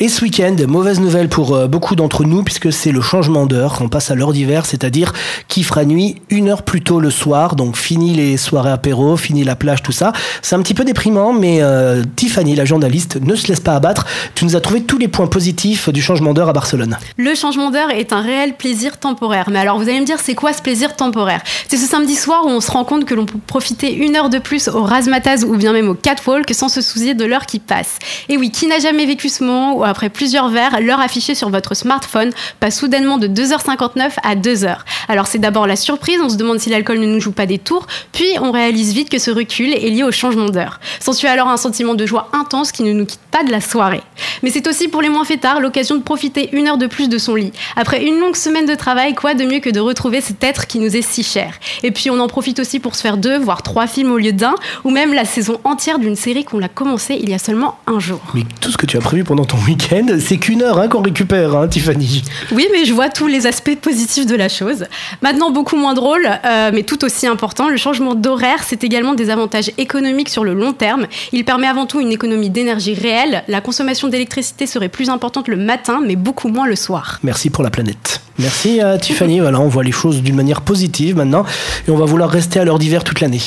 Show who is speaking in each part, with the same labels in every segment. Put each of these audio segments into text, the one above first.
Speaker 1: Et ce week-end, mauvaise nouvelle pour euh, beaucoup d'entre nous puisque c'est le changement d'heure. On passe à l'heure d'hiver, c'est-à-dire qu'il fera nuit une heure plus tôt le soir. Donc fini les soirées apéro, fini la plage, tout ça. C'est un petit peu déprimant, mais euh, Tiffany, la journaliste, ne se laisse pas abattre. Tu nous as trouvé tous les points positifs du changement d'heure à Barcelone.
Speaker 2: Le changement d'heure est un réel plaisir temporaire. Mais alors vous allez me dire, c'est quoi ce plaisir temporaire? C'est ce samedi soir où on se rend compte que l'on peut profiter une heure de plus au Razmataz ou bien même au Catwalk sans se soucier de l'heure qui passe. Et oui, qui n'a jamais vécu ce moment après plusieurs verres, l'heure affichée sur votre smartphone passe soudainement de 2h59 à 2h. Alors c'est d'abord la surprise, on se demande si l'alcool ne nous joue pas des tours, puis on réalise vite que ce recul est lié au changement d'heure. S'ensuit alors un sentiment de joie intense qui ne nous quitte pas de la soirée. Mais c'est aussi pour les moins fêtards l'occasion de profiter une heure de plus de son lit. Après une longue semaine de travail, quoi de mieux que de retrouver cet être qui nous est si cher? Et puis on en profite aussi pour se faire deux, voire trois films au lieu d'un, ou même la saison entière d'une série qu'on a commencé il y a seulement un jour.
Speaker 1: Mais tout ce que tu as prévu pendant ton week-end, c'est qu'une heure hein, qu'on récupère, hein, Tiffany.
Speaker 2: Oui, mais je vois tous les aspects positifs de la chose. Maintenant, beaucoup moins drôle, euh, mais tout aussi important, le changement d'horaire, c'est également des avantages économiques sur le long terme. Il permet avant tout une économie d'énergie réelle. La consommation d'électricité serait plus importante le matin, mais beaucoup moins le soir.
Speaker 1: Merci pour la planète. Merci à Tiffany. Voilà, on voit les choses d'une manière positive maintenant, et on va vouloir rester à l'heure d'hiver toute l'année.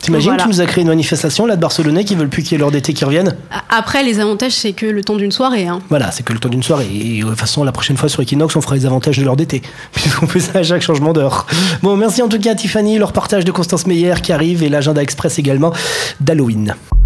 Speaker 1: T'imagines
Speaker 2: Voilà.
Speaker 1: tu nous as créé une manifestation là de Barcelonais qui veulent plus qu'il y ait l'heure d'été qui revienne?
Speaker 2: Après, les avantages, c'est que le temps d'une soirée. hein.
Speaker 1: Voilà, c'est que le temps d'une soirée. Et de toute façon, la prochaine fois sur Equinox, on fera les avantages de l'heure d'été. Puisqu'on fait ça à chaque changement d'heure. Bon, merci en tout cas à Tiffany, le reportage de Constance Meyer qui arrive et l'agenda express également d'Halloween.